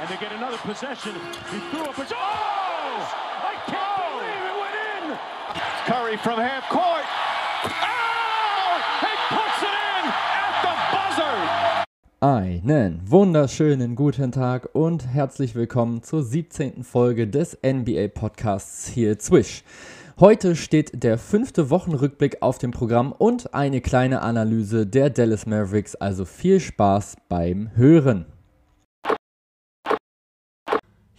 and they get another possession. He threw up a... Oh! I can't believe it went in! Curry from half court. Oh! He puts it in at the buzzer! Einen wunderschönen guten Tag und herzlich willkommen zur 17. Folge des NBA Podcasts hier Zwish. Heute steht der fünfte Wochenrückblick auf dem Programm und eine kleine Analyse der Dallas Mavericks, also viel Spaß beim Hören.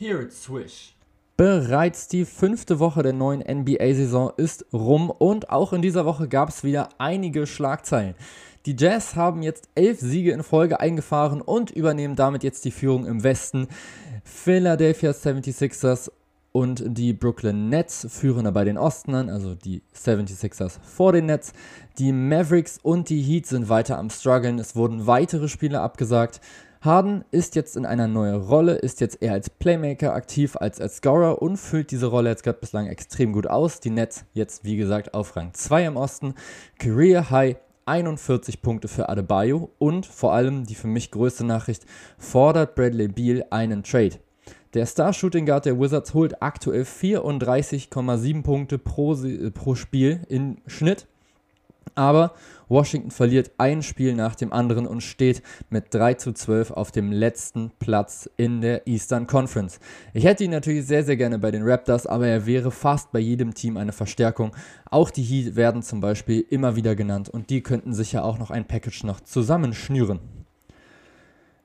Here at Swish. Bereits die fünfte Woche der neuen NBA-Saison ist rum und auch in dieser Woche gab es wieder einige Schlagzeilen. Die Jazz haben jetzt elf Siege in Folge eingefahren und übernehmen damit jetzt die Führung im Westen. Philadelphia 76ers und die Brooklyn Nets führen dabei den Osten an, also die 76ers vor den Nets. Die Mavericks und die Heat sind weiter am struggeln. Es wurden weitere Spiele abgesagt. Harden ist jetzt in einer neuen Rolle, ist jetzt eher als Playmaker aktiv als als Scorer und füllt diese Rolle jetzt gerade bislang extrem gut aus. Die Nets jetzt, wie gesagt, auf Rang 2 im Osten. Career High 41 Punkte für Adebayo und vor allem die für mich größte Nachricht, fordert Bradley Beal einen Trade. Der Star-Shooting Guard der Wizards holt aktuell 34,7 Punkte pro, pro Spiel im Schnitt. Aber Washington verliert ein Spiel nach dem anderen und steht mit 3 zu 12 auf dem letzten Platz in der Eastern Conference. Ich hätte ihn natürlich sehr, sehr gerne bei den Raptors, aber er wäre fast bei jedem Team eine Verstärkung. Auch die Heat werden zum Beispiel immer wieder genannt und die könnten sich ja auch noch ein Package noch zusammenschnüren.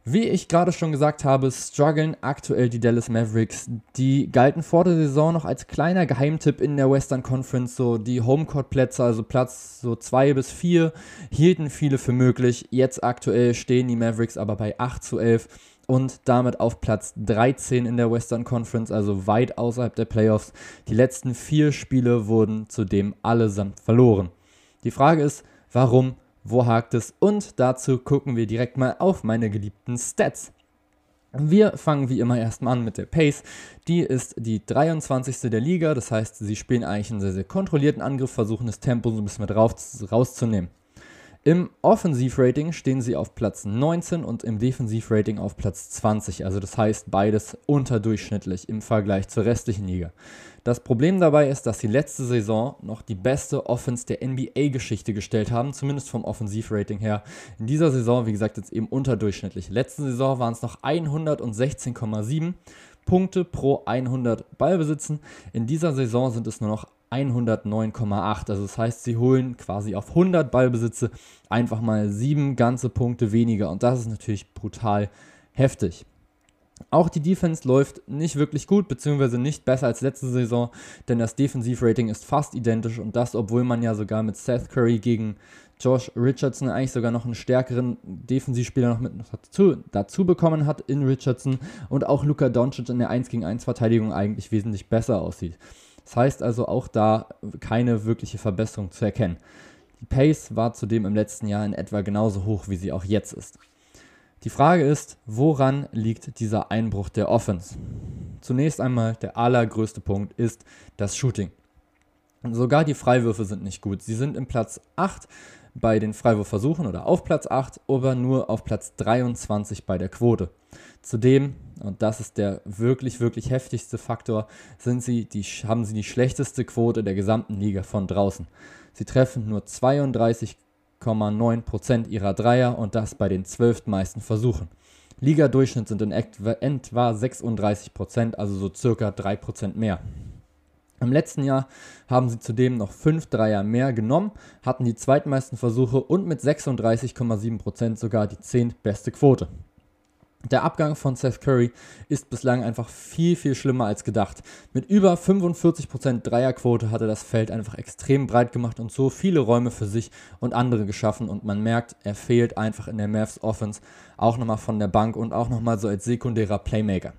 Wie ich gerade schon gesagt habe, strugglen aktuell die Dallas Mavericks. Die galten vor der Saison noch als kleiner Geheimtipp in der Western Conference. So die Homecourt-Plätze, also Platz so 2 bis 4, hielten viele für möglich. Jetzt aktuell stehen die Mavericks aber bei 8 zu 11 und damit auf Platz 13 in der Western Conference, also weit außerhalb der Playoffs. Die letzten vier Spiele wurden zudem allesamt verloren. Die Frage ist, warum wo hakt es und dazu gucken wir direkt mal auf meine geliebten Stats. Wir fangen wie immer erstmal an mit der Pace. Die ist die 23. der Liga, das heißt, sie spielen eigentlich einen sehr, sehr kontrollierten Angriff, versuchen das Tempo so ein bisschen mit rauszunehmen. Im Offensivrating stehen sie auf Platz 19 und im Defensivrating auf Platz 20. Also das heißt beides unterdurchschnittlich im Vergleich zur restlichen Liga. Das Problem dabei ist, dass sie letzte Saison noch die beste Offense der NBA-Geschichte gestellt haben, zumindest vom Offensivrating her. In dieser Saison, wie gesagt, jetzt eben unterdurchschnittlich. Letzte Saison waren es noch 116,7 Punkte pro 100 Ballbesitzen. In dieser Saison sind es nur noch 109,8. Also das heißt, sie holen quasi auf 100 Ballbesitze einfach mal sieben ganze Punkte weniger. Und das ist natürlich brutal heftig. Auch die Defense läuft nicht wirklich gut, beziehungsweise nicht besser als letzte Saison, denn das Defensivrating ist fast identisch und das, obwohl man ja sogar mit Seth Curry gegen Josh Richardson eigentlich sogar noch einen stärkeren Defensivspieler noch mit dazu, dazu bekommen hat in Richardson und auch Luka Doncic in der 1 gegen 1 Verteidigung eigentlich wesentlich besser aussieht. Das heißt also auch da keine wirkliche Verbesserung zu erkennen. Die Pace war zudem im letzten Jahr in etwa genauso hoch, wie sie auch jetzt ist. Die Frage ist, woran liegt dieser Einbruch der Offense? Zunächst einmal der allergrößte Punkt ist das Shooting. Sogar die Freiwürfe sind nicht gut. Sie sind im Platz 8 bei den Freiwurfversuchen oder auf Platz 8, aber nur auf Platz 23 bei der Quote. Zudem, und das ist der wirklich, wirklich heftigste Faktor, sind sie die, haben sie die schlechteste Quote der gesamten Liga von draußen. Sie treffen nur 32,9% ihrer Dreier und das bei den zwölftmeisten Versuchen. Liga-Durchschnitt sind in etwa 36%, also so circa 3% mehr. Im letzten Jahr haben sie zudem noch 5 Dreier mehr genommen, hatten die zweitmeisten Versuche und mit 36,7% sogar die 10. beste Quote. Der Abgang von Seth Curry ist bislang einfach viel, viel schlimmer als gedacht. Mit über 45% Dreierquote hat er das Feld einfach extrem breit gemacht und so viele Räume für sich und andere geschaffen und man merkt, er fehlt einfach in der Mavs Offense auch nochmal von der Bank und auch nochmal so als sekundärer Playmaker.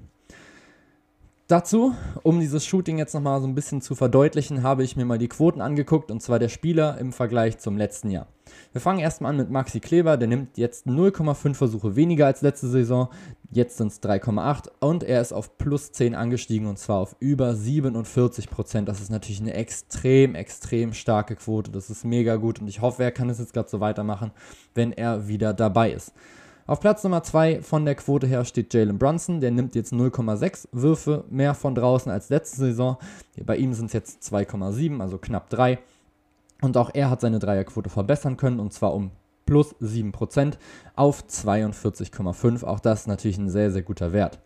Dazu, um dieses Shooting jetzt nochmal so ein bisschen zu verdeutlichen, habe ich mir mal die Quoten angeguckt und zwar der Spieler im Vergleich zum letzten Jahr. Wir fangen erstmal an mit Maxi Kleber, der nimmt jetzt 0,5 Versuche weniger als letzte Saison, jetzt sind es 3,8 und er ist auf plus 10 angestiegen und zwar auf über 47 Prozent. Das ist natürlich eine extrem, extrem starke Quote, das ist mega gut und ich hoffe, er kann es jetzt gerade so weitermachen, wenn er wieder dabei ist. Auf Platz Nummer 2 von der Quote her steht Jalen Brunson. Der nimmt jetzt 0,6 Würfe mehr von draußen als letzte Saison. Bei ihm sind es jetzt 2,7, also knapp 3. Und auch er hat seine Dreierquote verbessern können und zwar um plus 7% auf 42,5. Auch das ist natürlich ein sehr, sehr guter Wert.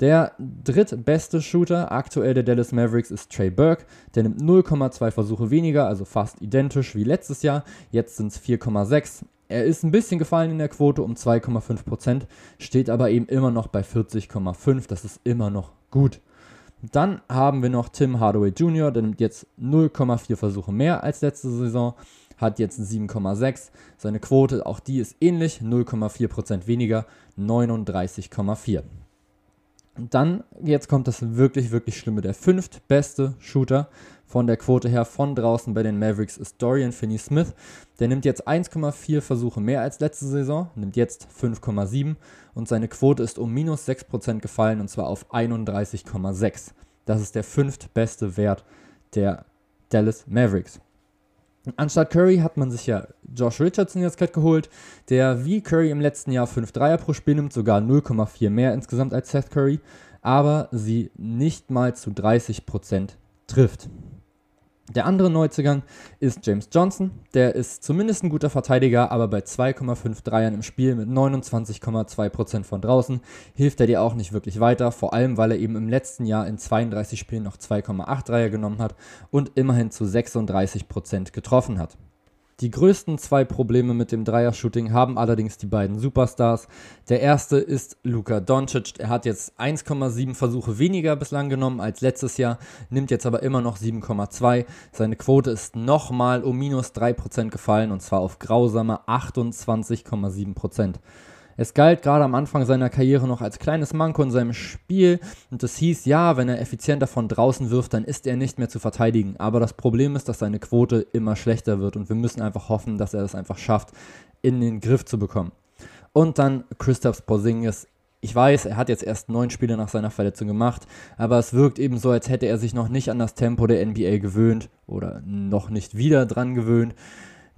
Der drittbeste Shooter aktuell der Dallas Mavericks ist Trey Burke. Der nimmt 0,2 Versuche weniger, also fast identisch wie letztes Jahr. Jetzt sind es 4,6. Er ist ein bisschen gefallen in der Quote um 2,5%, steht aber eben immer noch bei 40,5. Das ist immer noch gut. Dann haben wir noch Tim Hardaway Jr., der nimmt jetzt 0,4 Versuche mehr als letzte Saison, hat jetzt 7,6. Seine Quote, auch die ist ähnlich, 0,4% weniger, 39,4. Und dann, jetzt kommt das wirklich, wirklich Schlimme. Der fünftbeste Shooter von der Quote her von draußen bei den Mavericks ist Dorian Finney-Smith. Der nimmt jetzt 1,4 Versuche mehr als letzte Saison, nimmt jetzt 5,7 und seine Quote ist um minus 6% gefallen und zwar auf 31,6. Das ist der fünftbeste Wert der Dallas Mavericks. Anstatt Curry hat man sich ja Josh Richardson jetzt gerade geholt, der wie Curry im letzten Jahr 5 Dreier pro Spiel nimmt, sogar 0,4 mehr insgesamt als Seth Curry, aber sie nicht mal zu 30% trifft. Der andere Neuzugang ist James Johnson. Der ist zumindest ein guter Verteidiger, aber bei 2,5 Dreiern im Spiel mit 29,2% von draußen hilft er dir auch nicht wirklich weiter. Vor allem, weil er eben im letzten Jahr in 32 Spielen noch 2,8 Dreier genommen hat und immerhin zu 36% getroffen hat. Die größten zwei Probleme mit dem Dreier-Shooting haben allerdings die beiden Superstars. Der erste ist Luka Doncic. Er hat jetzt 1,7 Versuche weniger bislang genommen als letztes Jahr, nimmt jetzt aber immer noch 7,2. Seine Quote ist nochmal um minus 3% gefallen und zwar auf grausame 28,7%. Es galt gerade am Anfang seiner Karriere noch als kleines Manko in seinem Spiel und es hieß, ja, wenn er effizienter von draußen wirft, dann ist er nicht mehr zu verteidigen. Aber das Problem ist, dass seine Quote immer schlechter wird und wir müssen einfach hoffen, dass er das einfach schafft, in den Griff zu bekommen. Und dann Christoph Porzingis. Ich weiß, er hat jetzt erst neun Spiele nach seiner Verletzung gemacht, aber es wirkt eben so, als hätte er sich noch nicht an das Tempo der NBA gewöhnt oder noch nicht wieder dran gewöhnt.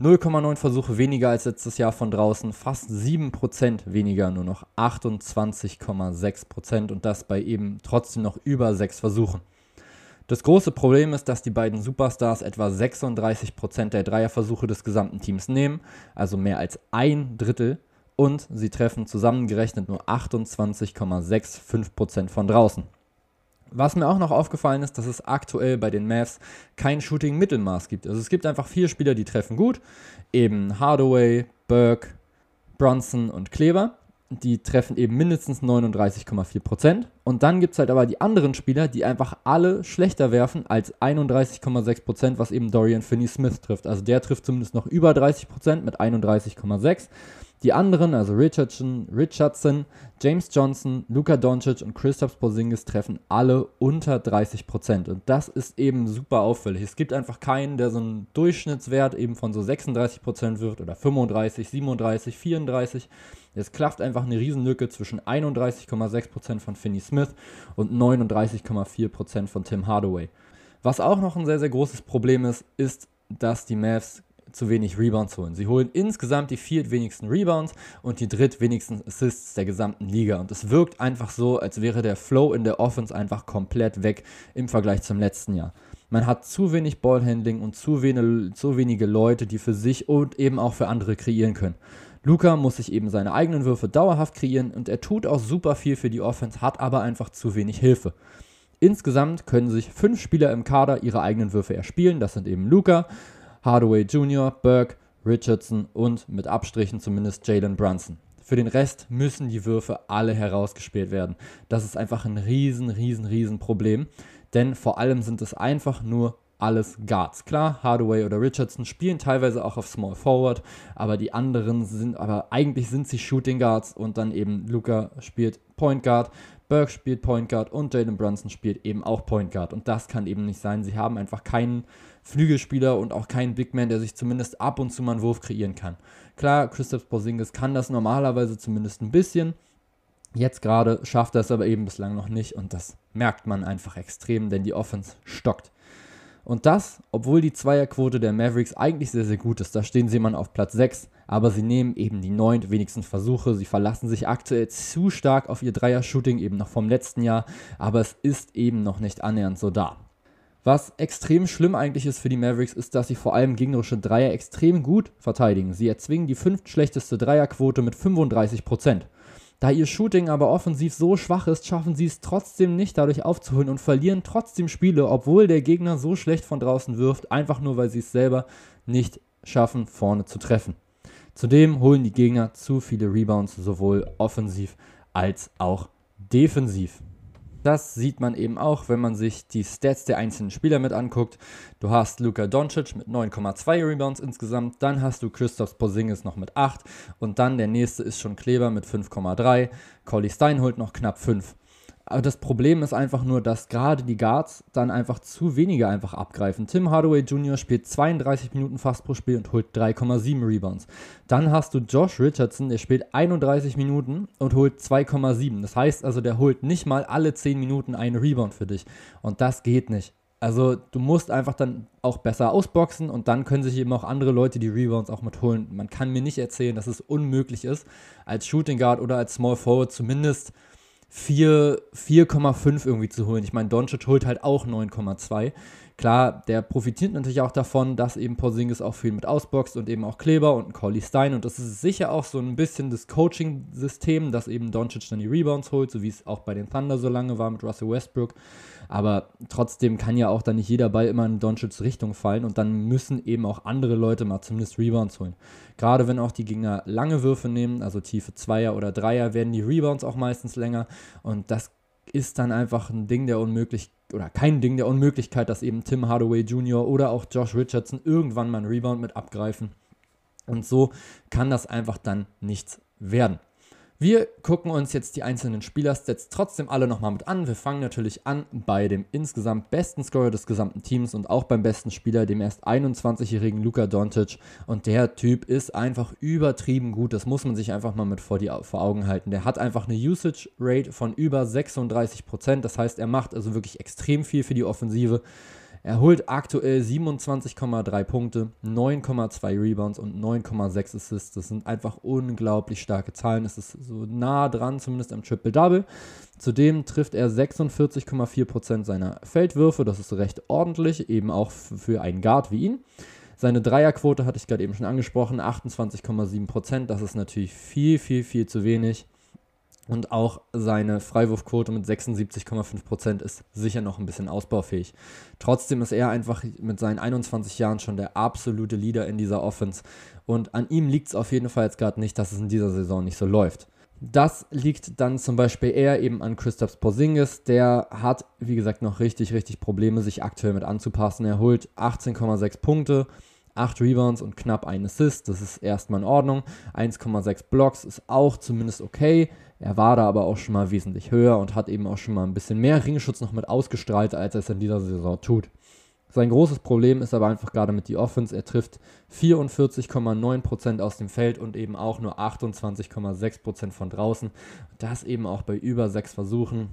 0,9 Versuche weniger als letztes Jahr von draußen, fast 7% weniger, nur noch 28,6% und das bei eben trotzdem noch über 6 Versuchen. Das große Problem ist, dass die beiden Superstars etwa 36% der Dreierversuche des gesamten Teams nehmen, also mehr als ein Drittel, und sie treffen zusammengerechnet nur 28,65% von draußen. Was mir auch noch aufgefallen ist, dass es aktuell bei den Mavs kein Shooting-Mittelmaß gibt. Also es gibt einfach vier Spieler, die treffen gut. Eben Hardaway, Burke, Bronson und Kleber. Die treffen eben mindestens 39,4%. Und dann gibt es halt aber die anderen Spieler, die einfach alle schlechter werfen als 31,6%, was eben Dorian Finney-Smith trifft. Also der trifft zumindest noch über 30% mit 31,6%. Die anderen, also Richardson, Richardson, James Johnson, Luka Doncic und Christoph Porzingis treffen alle unter 30%. Und das ist eben super auffällig. Es gibt einfach keinen, der so einen Durchschnittswert eben von so 36% wirft oder 35, 37, 34. Es klafft einfach eine Riesenlücke zwischen 31,6% von Finney Smith und 39,4% von Tim Hardaway. Was auch noch ein sehr, sehr großes Problem ist, ist, dass die Mavs zu wenig Rebounds holen. Sie holen insgesamt die viertwenigsten Rebounds und die drittwenigsten Assists der gesamten Liga. Und es wirkt einfach so, als wäre der Flow in der Offense einfach komplett weg im Vergleich zum letzten Jahr. Man hat zu wenig Ballhandling und zu, wenig, zu wenige Leute, die für sich und eben auch für andere kreieren können. Luca muss sich eben seine eigenen Würfe dauerhaft kreieren und er tut auch super viel für die Offense, hat aber einfach zu wenig Hilfe. Insgesamt können sich fünf Spieler im Kader ihre eigenen Würfe erspielen. Das sind eben Luca, Hardaway Jr., Burke, Richardson und mit Abstrichen zumindest Jalen Brunson. Für den Rest müssen die Würfe alle herausgespielt werden. Das ist einfach ein riesen, riesen, riesen Problem. Denn vor allem sind es einfach nur alles Guards. Klar, Hardaway oder Richardson spielen teilweise auch auf Small Forward, aber die anderen sind, aber eigentlich sind sie Shooting Guards und dann eben Luca spielt Point Guard, Burke spielt Point Guard und Jalen Brunson spielt eben auch Point Guard. Und das kann eben nicht sein. Sie haben einfach keinen Flügelspieler und auch keinen Big Man, der sich zumindest ab und zu mal einen Wurf kreieren kann. Klar, Christoph Porzingis kann das normalerweise zumindest ein bisschen. Jetzt gerade schafft er es aber eben bislang noch nicht und das merkt man einfach extrem, denn die Offense stockt. Und das, obwohl die Zweierquote der Mavericks eigentlich sehr, sehr gut ist. Da stehen sie mal auf Platz 6, aber sie nehmen eben die neun wenigsten Versuche. Sie verlassen sich aktuell zu stark auf ihr Dreier-Shooting, eben noch vom letzten Jahr, aber es ist eben noch nicht annähernd so da. Was extrem schlimm eigentlich ist für die Mavericks, ist, dass sie vor allem gegnerische Dreier extrem gut verteidigen. Sie erzwingen die fünftschlechteste Dreierquote mit 35%. Da ihr Shooting aber offensiv so schwach ist, schaffen sie es trotzdem nicht dadurch aufzuholen und verlieren trotzdem Spiele, obwohl der Gegner so schlecht von draußen wirft, einfach nur weil sie es selber nicht schaffen, vorne zu treffen. Zudem holen die Gegner zu viele Rebounds, sowohl offensiv als auch defensiv. Das sieht man eben auch, wenn man sich die Stats der einzelnen Spieler mit anguckt. Du hast Luka Doncic mit 9,2 Rebounds insgesamt, dann hast du Christoph Porzingis noch mit 8 und dann der nächste ist schon Kleber mit 5,3. Collie Stein holt noch knapp 5. Aber das Problem ist einfach nur, dass gerade die Guards dann einfach zu wenige einfach abgreifen. Tim Hardaway Jr. spielt 32 Minuten fast pro Spiel und holt 3,7 Rebounds. Dann hast du Josh Richardson, der spielt 31 Minuten und holt 2,7. Das heißt also, der holt nicht mal alle 10 Minuten einen Rebound für dich. Und das geht nicht. Also du musst einfach dann auch besser ausboxen und dann können sich eben auch andere Leute die Rebounds auch mit holen. Man kann mir nicht erzählen, dass es unmöglich ist, als Shooting Guard oder als Small Forward zumindest 4,5 irgendwie zu holen. Ich meine, Doncic holt halt auch 9,2. Klar, der profitiert natürlich auch davon, dass eben Porzingis auch viel mit ausboxt und eben auch Kleber und Collie Stein. Und das ist sicher auch so ein bisschen das Coaching-System, dass eben Doncic dann die Rebounds holt, so wie es auch bei den Thunder so lange war mit Russell Westbrook. Aber trotzdem kann ja auch dann nicht jeder Ball immer in Doncic's Richtung fallen und dann müssen eben auch andere Leute mal zumindest Rebounds holen. Gerade wenn auch die Gegner lange Würfe nehmen, also tiefe Zweier oder Dreier, werden die Rebounds auch meistens länger und das ist dann einfach ein Ding der Unmöglichkeit oder kein Ding der Unmöglichkeit, dass eben Tim Hardaway Jr. oder auch Josh Richardson irgendwann mal einen Rebound mit abgreifen. Und so kann das einfach dann nichts werden. Wir gucken uns jetzt die einzelnen Spielerstats trotzdem alle nochmal mit an. Wir fangen natürlich an bei dem insgesamt besten Scorer des gesamten Teams und auch beim besten Spieler, dem erst 21-jährigen Luka Doncic. Und der Typ ist einfach übertrieben gut. Das muss man sich einfach mal mit vor, die, vor Augen halten. Der hat einfach eine Usage Rate von über 36%. Das heißt, er macht also wirklich extrem viel für die Offensive. Er holt aktuell 27,3 Punkte, 9,2 Rebounds und 9,6 Assists. Das sind einfach unglaublich starke Zahlen. Es ist so nah dran, zumindest am Triple-Double. Zudem trifft er 46,4% seiner Feldwürfe. Das ist recht ordentlich, eben auch für einen Guard wie ihn. Seine Dreierquote hatte ich gerade eben schon angesprochen, 28,7%. Das ist natürlich viel, viel, viel zu wenig. Und auch seine Freiwurfquote mit 76,5% ist sicher noch ein bisschen ausbaufähig. Trotzdem ist er einfach mit seinen 21 Jahren schon der absolute Leader in dieser Offense. Und an ihm liegt es auf jeden Fall jetzt gerade nicht, dass es in dieser Saison nicht so läuft. Das liegt dann zum Beispiel eher eben an Christoph Porzingis. Der hat, wie gesagt, noch richtig, richtig Probleme, sich aktuell mit anzupassen. Er holt 18,6 Punkte, 8 Rebounds und knapp ein Assist. Das ist erstmal in Ordnung. 1,6 Blocks ist auch zumindest okay. Er war da aber auch schon mal wesentlich höher und hat eben auch schon mal ein bisschen mehr Ringschutz noch mit ausgestrahlt, als er es in dieser Saison tut. Sein großes Problem ist aber einfach gerade mit die Offense. Er trifft 44,9% aus dem Feld und eben auch nur 28,6% von draußen. Das eben auch bei über sechs Versuchen.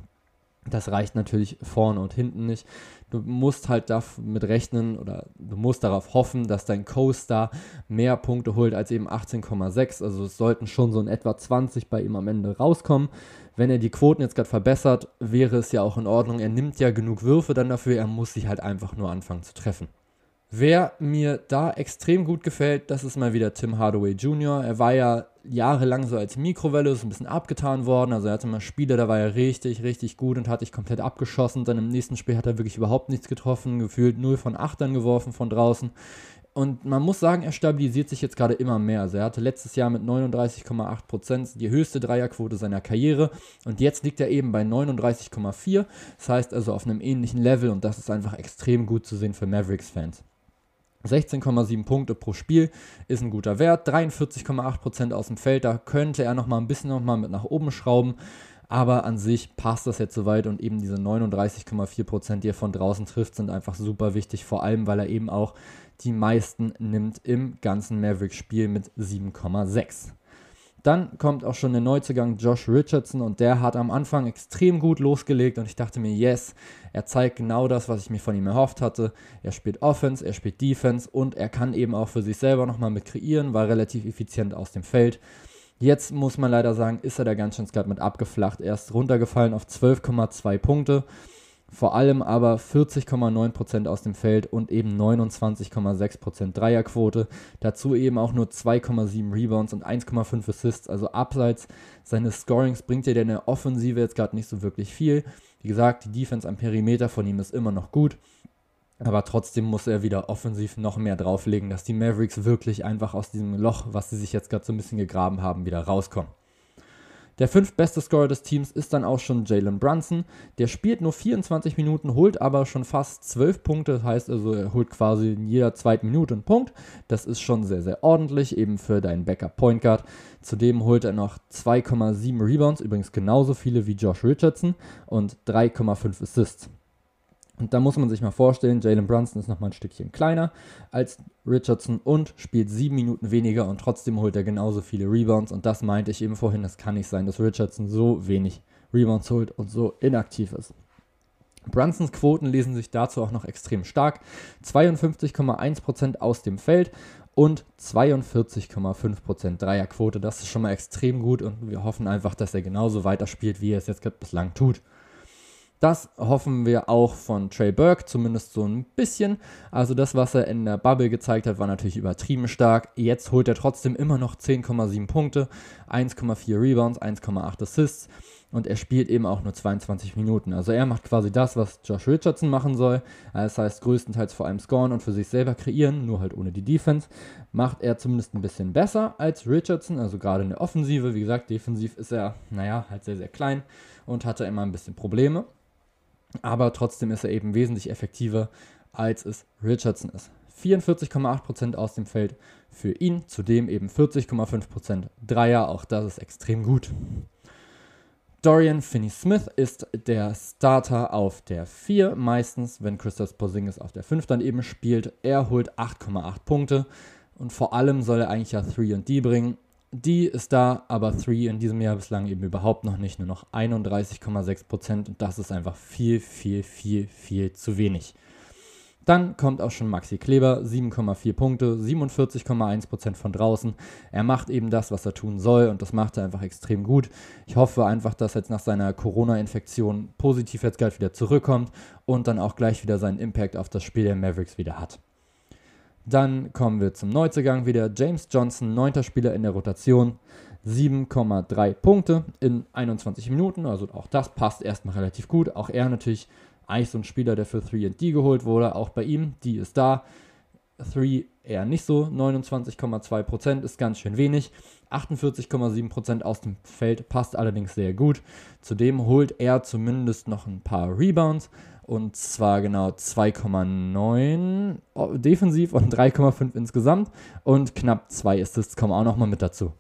Das reicht natürlich vorne und hinten nicht. Du musst halt damit rechnen oder du musst darauf hoffen, dass dein Co-Star mehr Punkte holt als eben 18,6. Also es sollten schon so in etwa 20 bei ihm am Ende rauskommen. Wenn er die Quoten jetzt gerade verbessert, wäre es ja auch in Ordnung. Er nimmt ja genug Würfe dann dafür, er muss sich halt einfach nur anfangen zu treffen. Wer mir da extrem gut gefällt, das ist mal wieder Tim Hardaway Jr. Er war ja jahrelang so als Mikrowelle, so ein bisschen abgetan worden. Also er hatte mal Spiele, da war er richtig, richtig gut und hat dich komplett abgeschossen. Dann im nächsten Spiel hat er wirklich überhaupt nichts getroffen, gefühlt 0 von 8 dann geworfen von draußen. Und man muss sagen, er stabilisiert sich jetzt gerade immer mehr. Also er hatte letztes Jahr mit 39,8% die höchste Dreierquote seiner Karriere und jetzt liegt er eben bei 39,4. Das heißt also auf einem ähnlichen Level und das ist einfach extrem gut zu sehen für Mavericks-Fans. 16,7 Punkte pro Spiel ist ein guter Wert. 43,8% aus dem Feld, da könnte er noch mal ein bisschen noch mal mit nach oben schrauben. Aber an sich passt das jetzt soweit und eben diese 39,4%, die er von draußen trifft, sind einfach super wichtig. Vor allem, weil er eben auch die meisten nimmt im ganzen Mavericks-Spiel mit 7,6. Dann kommt auch schon der Neuzugang Josh Richardson und der hat am Anfang extrem gut losgelegt und ich dachte mir, yes, er zeigt genau das, was ich mir von ihm erhofft hatte. Er spielt Offense, er spielt Defense und er kann eben auch für sich selber nochmal mit kreieren, war relativ effizient aus dem Feld. Jetzt muss man leider sagen, ist er da ganz schön mit abgeflacht. Er ist runtergefallen auf 12,2 Punkte vor allem aber 40,9% aus dem Feld und eben 29,6% Dreierquote. Dazu eben auch nur 2,7 Rebounds und 1,5 Assists. Also abseits seines Scorings bringt er in der Offensive jetzt gerade nicht so wirklich viel. Wie gesagt, die Defense am Perimeter von ihm ist immer noch gut. Aber trotzdem muss er wieder offensiv noch mehr drauflegen, dass die Mavericks wirklich einfach aus diesem Loch, was sie sich jetzt gerade so ein bisschen gegraben haben, wieder rauskommen. Der fünftbeste Scorer des Teams ist dann auch schon Jalen Brunson. Der spielt nur 24 Minuten, holt aber schon fast 12 Punkte. Das heißt also, er holt quasi in jeder zweiten Minute einen Punkt. Das ist schon sehr, sehr ordentlich, eben für deinen Backup Point Guard. Zudem holt er noch 2,7 Rebounds, übrigens genauso viele wie Josh Richardson und 3,5 Assists. Und da muss man sich mal vorstellen, Jalen Brunson ist nochmal ein Stückchen kleiner als Richardson und spielt sieben Minuten weniger und trotzdem holt er genauso viele Rebounds. Und das meinte ich eben vorhin, das kann nicht sein, dass Richardson so wenig Rebounds holt und so inaktiv ist. Brunsons Quoten lesen sich dazu auch noch extrem stark. 52,1% aus dem Feld und 42,5% Dreierquote. Das ist schon mal extrem gut und wir hoffen einfach, dass er genauso weiterspielt, wie er es jetzt bislang tut. Das hoffen wir auch von Trey Burke, zumindest so ein bisschen. Also das, was er in der Bubble gezeigt hat, war natürlich übertrieben stark. Jetzt holt er trotzdem immer noch 10,7 Punkte, 1,4 Rebounds, 1,8 Assists und er spielt eben auch nur 22 Minuten. Also er macht quasi das, was Josh Richardson machen soll. Das heißt größtenteils vor allem scoren und für sich selber kreieren, nur halt ohne die Defense. Macht er zumindest ein bisschen besser als Richardson, also gerade in der Offensive. Wie gesagt, defensiv ist er, naja, halt sehr, sehr klein und hatte immer ein bisschen Probleme aber trotzdem ist er eben wesentlich effektiver, als es Richardson ist. 44,8% aus dem Feld für ihn, zudem eben 40,5% Dreier, auch das ist extrem gut. Dorian Finney-Smith ist der Starter auf der 4, meistens, wenn Christoph Porzingis auf der 5 dann eben spielt. Er holt 8,8 Punkte und vor allem soll er eigentlich ja 3 und D bringen. Die ist da, aber 3 in diesem Jahr bislang eben überhaupt noch nicht, nur noch 31,6% und das ist einfach viel, viel, viel, viel zu wenig. Dann kommt auch schon Maxi Kleber, 7,4 Punkte, 47,1% von draußen. Er macht eben das, was er tun soll und das macht er einfach extrem gut. Ich hoffe einfach, dass er jetzt nach seiner Corona-Infektion positiv jetzt gleich wieder zurückkommt und dann auch gleich wieder seinen Impact auf das Spiel der Mavericks wieder hat. Dann kommen wir zum Neuzugang wieder. James Johnson, neunter Spieler in der Rotation. 7,3 Punkte in 21 Minuten. Also auch das passt erstmal relativ gut. Auch er natürlich eigentlich so ein Spieler, der für 3D geholt wurde. Auch bei ihm, die ist da. 3 eher nicht so. 29,2% ist ganz schön wenig. 48,7% aus dem Feld passt allerdings sehr gut. Zudem holt er zumindest noch ein paar Rebounds und zwar genau 2,9 defensiv und 3,5 insgesamt. Und knapp 2 Assists kommen auch nochmal mit dazu.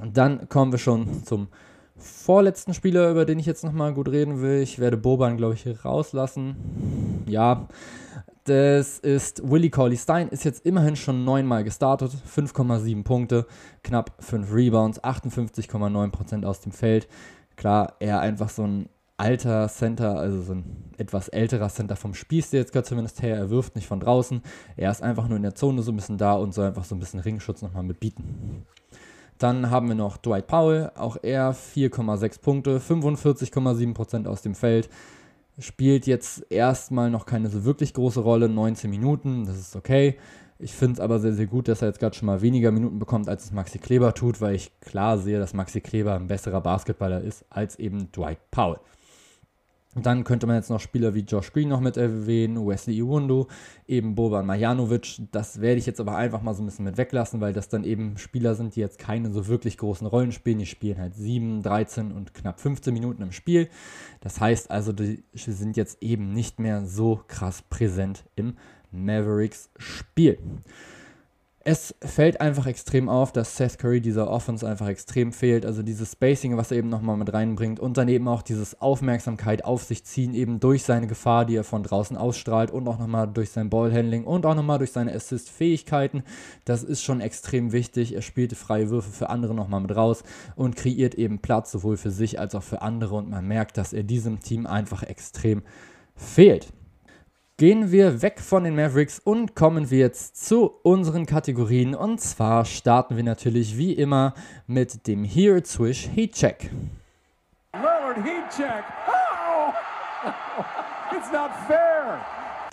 Und dann kommen wir schon zum vorletzten Spieler, über den ich jetzt nochmal gut reden will. Ich werde Boban, glaube ich, rauslassen. Ja, das ist Willie Cauley Stein, ist jetzt immerhin schon neunmal gestartet, 5,7 Punkte, knapp 5 Rebounds, 58,9% aus dem Feld. Klar, er einfach so ein alter Center, also so ein etwas älterer Center vom Spielstil jetzt gerade zumindest her. Er wirft nicht von draußen. Er ist einfach nur in der Zone so ein bisschen da und soll einfach so ein bisschen Ringschutz nochmal mitbieten. Dann haben wir noch Dwight Powell, auch er 4,6 Punkte, 45,7% aus dem Feld. Spielt jetzt erstmal noch keine so wirklich große Rolle, 19 Minuten, das ist okay. Ich finde es aber sehr, sehr gut, dass er jetzt gerade schon mal weniger Minuten bekommt, als es Maxi Kleber tut, weil ich klar sehe, dass Maxi Kleber ein besserer Basketballer ist als eben Dwight Powell. Dann könnte man jetzt noch Spieler wie Josh Green noch mit erwähnen, Wesley Iwundo, eben Boban Marjanovic. Das werde ich jetzt aber einfach mal so ein bisschen mit weglassen, weil das dann eben Spieler sind, die jetzt keine so wirklich großen Rollen spielen. Die spielen halt 7, 13 und knapp 15 Minuten im Spiel. Das heißt also, die sind jetzt eben nicht mehr so krass präsent im Mavericks Spiel. Es fällt einfach extrem auf, dass Seth Curry dieser Offense einfach extrem fehlt. Also dieses Spacing, was er eben nochmal mit reinbringt und dann eben auch dieses Aufmerksamkeit auf sich ziehen, eben durch seine Gefahr, die er von draußen ausstrahlt und auch nochmal durch sein Ballhandling und auch nochmal durch seine Assist-Fähigkeiten. Das ist schon extrem wichtig. Er spielt freie Würfe für andere nochmal mit raus und kreiert eben Platz sowohl für sich als auch für andere und man merkt, dass er diesem Team einfach extrem fehlt gehen wir weg von den Mavericks und kommen wir jetzt zu unseren Kategorien. Und zwar starten wir natürlich wie immer mit dem Here Swish Heat Check. Lillard Heat Check. Oh! It's not fair.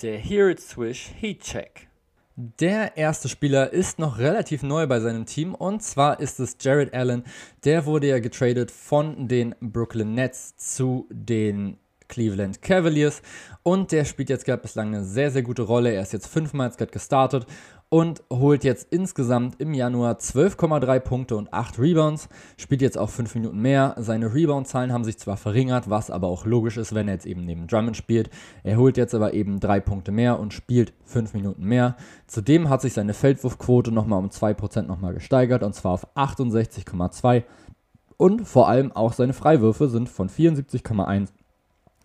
Der Here Swish Heat Check. Der erste Spieler ist noch relativ neu bei seinem Team und zwar ist es Jared Allen. Der wurde ja getradet von den Brooklyn Nets zu den Cleveland Cavaliers und der spielt jetzt gerade bislang eine sehr, sehr gute Rolle. Er ist jetzt fünfmal jetzt gerade gestartet und holt jetzt insgesamt im Januar 12,3 Punkte und 8 Rebounds. Spielt jetzt auch 5 Minuten mehr. Seine Rebound-Zahlen haben sich zwar verringert, was aber auch logisch ist, wenn er jetzt eben neben Drummond spielt. Er holt jetzt aber eben 3 Punkte mehr und spielt 5 Minuten mehr. Zudem hat sich seine Feldwurfquote nochmal um 2% nochmal gesteigert und zwar auf 68,2. Und vor allem auch seine Freiwürfe sind von 74,1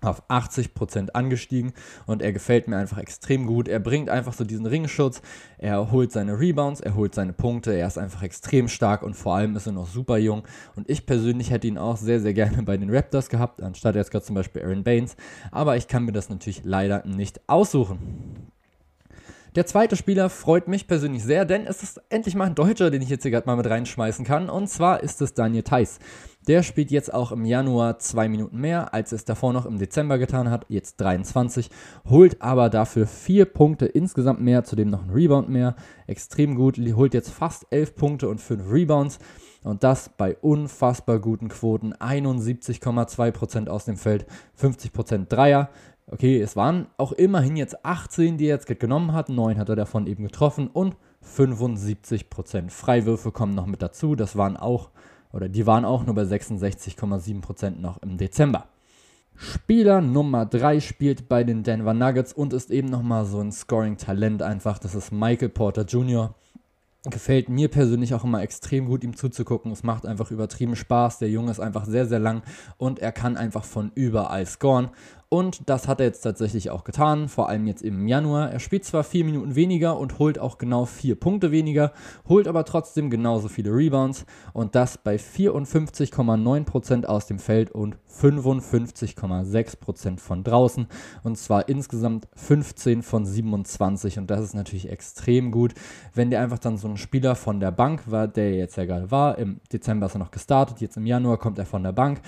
auf 80% angestiegen und er gefällt mir einfach extrem gut. Er bringt einfach so diesen Ringschutz, er holt seine Rebounds, er holt seine Punkte, er ist einfach extrem stark und vor allem ist er noch super jung. Und ich persönlich hätte ihn auch sehr, sehr gerne bei den Raptors gehabt, anstatt jetzt gerade zum Beispiel Aaron Baines. Aber ich kann mir das natürlich leider nicht aussuchen. Der zweite Spieler freut mich persönlich sehr, denn es ist endlich mal ein Deutscher, den ich jetzt hier gerade mal mit reinschmeißen kann. Und zwar ist es Daniel Theiss. Der spielt jetzt auch im Januar zwei Minuten mehr, als es davor noch im Dezember getan hat, jetzt 23, holt aber dafür vier Punkte insgesamt mehr, zudem noch ein Rebound mehr. Extrem gut, holt jetzt fast elf Punkte und fünf Rebounds. Und das bei unfassbar guten Quoten. 71,2% aus dem Feld, 50% Dreier. Okay, es waren auch immerhin jetzt 18, die er jetzt genommen hat. 9 hat er davon eben getroffen und 75% Freiwürfe kommen noch mit dazu. Das waren auch oder die waren auch nur bei 66,7% noch im Dezember. Spieler Nummer 3 spielt bei den Denver Nuggets und ist eben nochmal so ein Scoring-Talent einfach. Das ist Michael Porter Jr. Gefällt mir persönlich auch immer extrem gut, ihm zuzugucken. Es macht einfach übertrieben Spaß. Der Junge ist einfach sehr, sehr lang und er kann einfach von überall scoren. Und das hat er jetzt tatsächlich auch getan, vor allem jetzt im Januar. Er spielt zwar vier Minuten weniger und holt auch genau vier Punkte weniger, holt aber trotzdem genauso viele Rebounds und das bei 54,9% aus dem Feld und 55,6% von draußen. Und zwar insgesamt 15 von 27 und das ist natürlich extrem gut, wenn der einfach dann so ein Spieler von der Bank war, der jetzt ja gerade war. Im Dezember ist er noch gestartet, jetzt im Januar kommt er von der Bank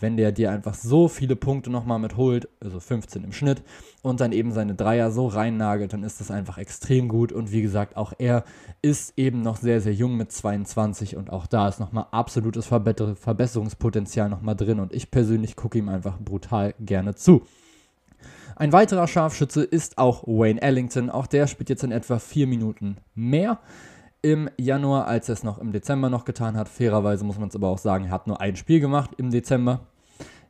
wenn der dir einfach so viele Punkte nochmal mitholt, also 15 im Schnitt, und dann eben seine Dreier so reinnagelt, dann ist das einfach extrem gut. Und wie gesagt, auch er ist eben noch sehr, sehr jung mit 22 und auch da ist nochmal absolutes Verbesserungspotenzial nochmal drin. Und ich persönlich gucke ihm einfach brutal gerne zu. Ein weiterer Scharfschütze ist auch Wayne Ellington. Auch der spielt jetzt in etwa vier Minuten mehr im Januar, als er es noch im Dezember noch getan hat. Fairerweise muss man es aber auch sagen, er hat nur ein Spiel gemacht im Dezember.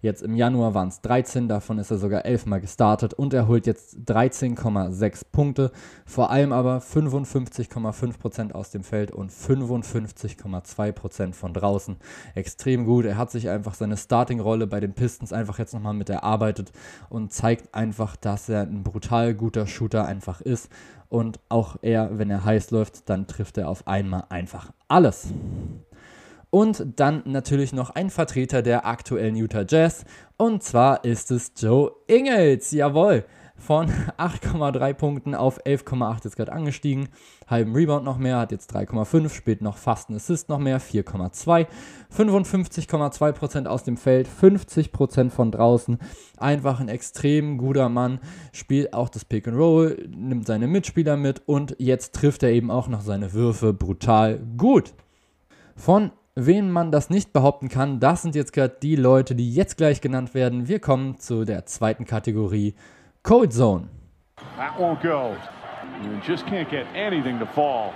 Jetzt im Januar waren es 13, davon ist er sogar 11 Mal gestartet und er holt jetzt 13,6 Punkte, vor allem aber 55,5% aus dem Feld und 55,2% von draußen. Extrem gut. Er hat sich einfach seine Starting-Rolle bei den Pistons einfach jetzt nochmal mit erarbeitet und zeigt einfach, dass er ein brutal guter Shooter einfach ist. Und auch er, wenn er heiß läuft, dann trifft er auf einmal einfach alles. Und dann natürlich noch ein Vertreter der aktuellen Utah Jazz. Und zwar ist es Joe Ingles. Jawohl. Von 8,3 Punkten auf 11,8 jetzt gerade angestiegen. Halben Rebound noch mehr, hat jetzt 3,5, spielt noch fast einen Assist noch mehr, 4,2. 55,2% aus dem Feld, 50% von draußen. Einfach ein extrem guter Mann. Spielt auch das Pick and Roll, nimmt seine Mitspieler mit und jetzt trifft er eben auch noch seine Würfe brutal gut. Von Wen man das nicht behaupten kann, das sind jetzt gerade die Leute, die jetzt gleich genannt werden. Wir kommen zu der zweiten Kategorie, Cold Zone. That won't go. You just can't get anything to fall.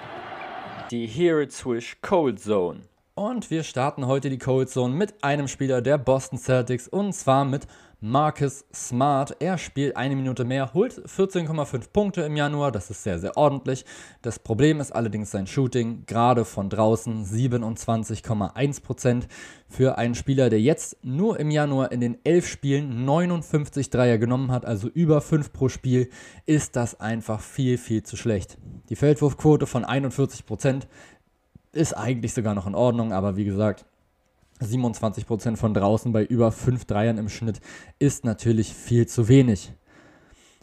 Die Here It Swish Cold Zone. Und wir starten heute die Cold Zone mit einem Spieler der Boston Celtics und zwar mit Marcus Smart. Er spielt eine Minute mehr, holt 14,5 Punkte im Januar. Das ist sehr, sehr ordentlich. Das Problem ist allerdings sein Shooting, gerade von draußen 27,1%. Für einen Spieler, der jetzt nur im Januar in den 11 Spielen 59 Dreier genommen hat, also über 5 pro Spiel, ist das einfach viel, viel zu schlecht. Die Feldwurfquote von 41% ist eigentlich sogar noch in Ordnung, aber wie gesagt, 27% von draußen bei über 5 Dreiern im Schnitt ist natürlich viel zu wenig.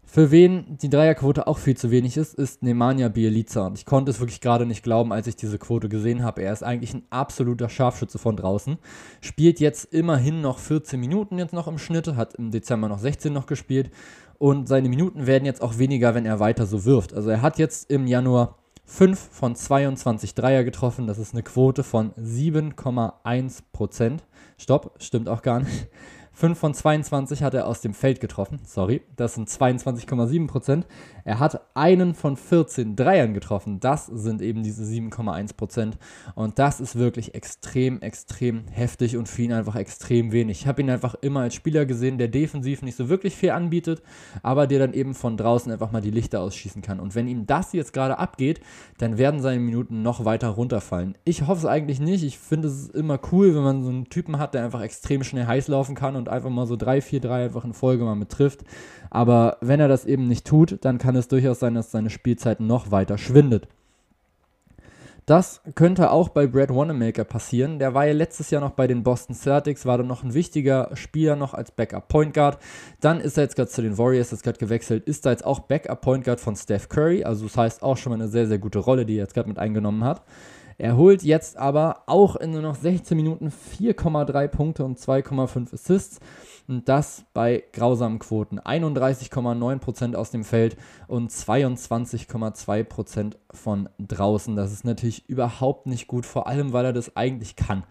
Für wen die Dreierquote auch viel zu wenig ist, ist Nemanja Bielica. Und ich konnte es wirklich gerade nicht glauben, als ich diese Quote gesehen habe. Er ist eigentlich ein absoluter Scharfschütze von draußen. Spielt jetzt immerhin noch 14 Minuten jetzt noch im Schnitt, hat im Dezember noch 16 noch gespielt. Und seine Minuten werden jetzt auch weniger, wenn er weiter so wirft. Also er hat jetzt im Januar 5 von 22 Dreier getroffen. Das ist eine Quote von 7,1 Prozent. Stopp, stimmt auch gar nicht. 5 von 22 hat er aus dem Feld getroffen. Sorry, das sind 22,7 Prozent. Er hat einen von 14 Dreiern getroffen. Das sind eben diese 7,1 Prozent. Und das ist wirklich extrem, extrem heftig und für ihn einfach extrem wenig. Ich habe ihn einfach immer als Spieler gesehen, der defensiv nicht so wirklich viel anbietet, aber der dann eben von draußen einfach mal die Lichter ausschießen kann. Und wenn ihm das jetzt gerade abgeht, dann werden seine Minuten noch weiter runterfallen. Ich hoffe es eigentlich nicht. Ich finde es immer cool, wenn man so einen Typen hat, der einfach extrem schnell heiß laufen kann und einfach mal so 3, 4, 3 einfach in Folge mal mit. Aber wenn er das eben nicht tut, dann kann es durchaus sein, dass seine Spielzeit noch weiter schwindet. Das könnte auch bei Brad Wanamaker passieren. Der war ja letztes Jahr noch bei den Boston Celtics, war dann noch ein wichtiger Spieler noch als Backup Point Guard. Dann ist er jetzt gerade zu den Warriors, ist gerade gewechselt, ist da jetzt auch Backup Point Guard von Steph Curry. Also das heißt auch schon mal eine sehr, sehr gute Rolle, die er jetzt gerade mit eingenommen hat. Er holt jetzt aber auch in nur noch 16 Minuten 4,3 Punkte und 2,5 Assists. Und das bei grausamen Quoten. 31,9% aus dem Feld und 22,2% von draußen. Das ist natürlich überhaupt nicht gut, vor allem weil er das eigentlich kann.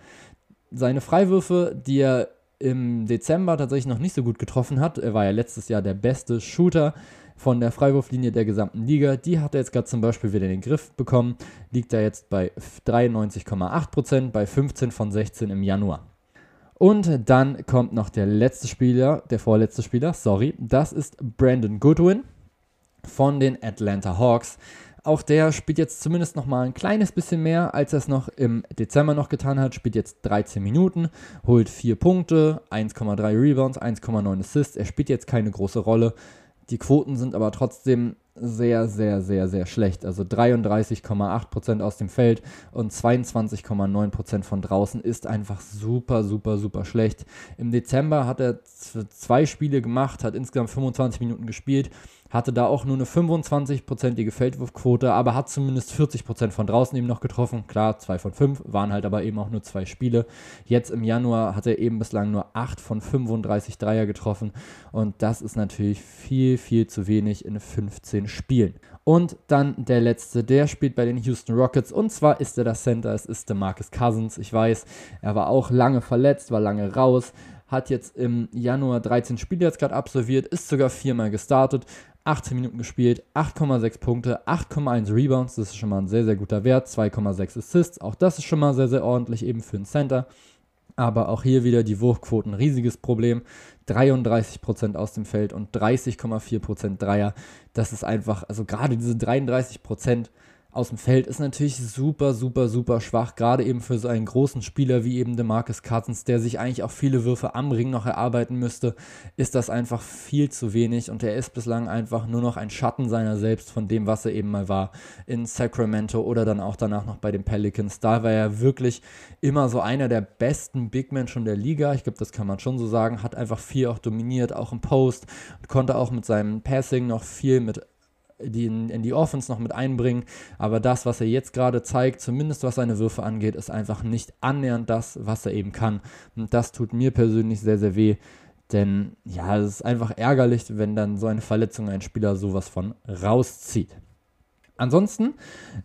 Seine Freiwürfe, die er im Dezember tatsächlich noch nicht so gut getroffen hat, er war ja letztes Jahr der beste Shooter, von der Freiwurflinie der gesamten Liga. Die hat er jetzt gerade zum Beispiel wieder in den Griff bekommen. Liegt da jetzt bei 93,8%, bei 15 von 16 im Januar. Und dann kommt noch der letzte Spieler, der vorletzte Spieler, sorry, das ist Brandon Goodwin von den Atlanta Hawks. Auch der spielt jetzt zumindest noch mal ein kleines bisschen mehr, als er es noch im Dezember noch getan hat. Spielt jetzt 13 Minuten, holt 4 Punkte, 1,3 Rebounds, 1,9 Assists. Er spielt jetzt keine große Rolle. Die Quoten sind aber trotzdem sehr, sehr, sehr, sehr schlecht. Also 33,8% aus dem Feld und 22,9% von draußen ist einfach super, super, super schlecht. Im Dezember hat er zwei Spiele gemacht, hat insgesamt 25 Minuten gespielt, hatte da auch nur eine 25-prozentige Feldwurfquote, aber hat zumindest 40% von draußen eben noch getroffen. Klar, zwei von fünf, waren halt aber eben auch nur zwei Spiele. Jetzt im Januar hat er eben bislang nur 8 von 35 Dreier getroffen und das ist natürlich viel, viel zu wenig in 15 Spielen. Und dann der letzte, der spielt bei den Houston Rockets und zwar ist er das Center, es ist der Marcus Cousins. Ich weiß, er war auch lange verletzt, war lange raus, hat jetzt im Januar 13 Spiele jetzt gerade absolviert, ist sogar viermal gestartet, 18 Minuten gespielt, 8,6 Punkte, 8,1 Rebounds, das ist schon mal ein sehr, sehr guter Wert, 2,6 Assists, auch das ist schon mal sehr, sehr ordentlich eben für einen Center. Aber auch hier wieder die Wurfquoten, riesiges Problem. 33% aus dem Feld und 30,4% Dreier. Das ist einfach, also gerade diese 33%, aus dem Feld ist natürlich super, super, super schwach, gerade eben für so einen großen Spieler wie eben DeMarcus Cousins, der sich eigentlich auch viele Würfe am Ring noch erarbeiten müsste, ist das einfach viel zu wenig und er ist bislang einfach nur noch ein Schatten seiner selbst von dem, was er eben mal war in Sacramento oder dann auch danach noch bei den Pelicans. Da war er wirklich immer so einer der besten Big Men schon der Liga, ich glaube, das kann man schon so sagen, hat einfach viel auch dominiert, auch im Post und konnte auch mit seinem Passing noch viel mit die in, in, die Offense noch mit einbringen. Aber das, was er jetzt gerade zeigt, zumindest was seine Würfe angeht, ist einfach nicht annähernd das, was er eben kann. Und das tut mir persönlich sehr, sehr weh. Denn ja, es ist einfach ärgerlich, wenn dann so eine Verletzung ein Spieler sowas von rauszieht. Ansonsten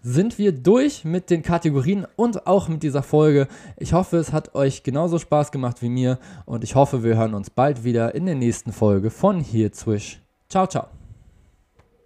sind wir durch mit den Kategorien und auch mit dieser Folge. Ich hoffe, es hat euch genauso Spaß gemacht wie mir und ich hoffe, wir hören uns bald wieder in der nächsten Folge von Here Swish. Ciao, ciao.